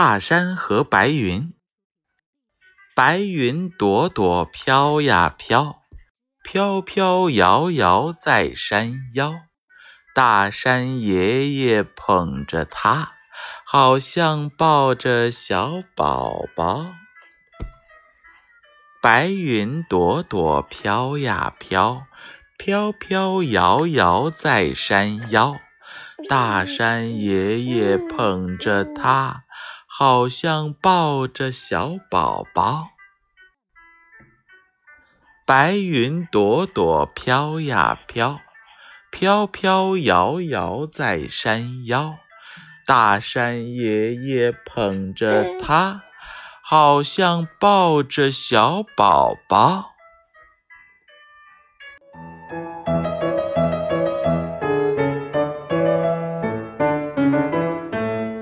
大山和白云，白云朵朵飘呀飘，飘飘摇摇在山腰。大山爷爷捧着它，好像抱着小宝宝。白云朵朵飘呀飘，飘飘摇摇在山腰。大山爷爷捧着它。好像抱着小宝宝，白云朵朵飘呀飘，飘飘摇摇在山腰。大山爷爷捧着它，好像抱着小宝宝。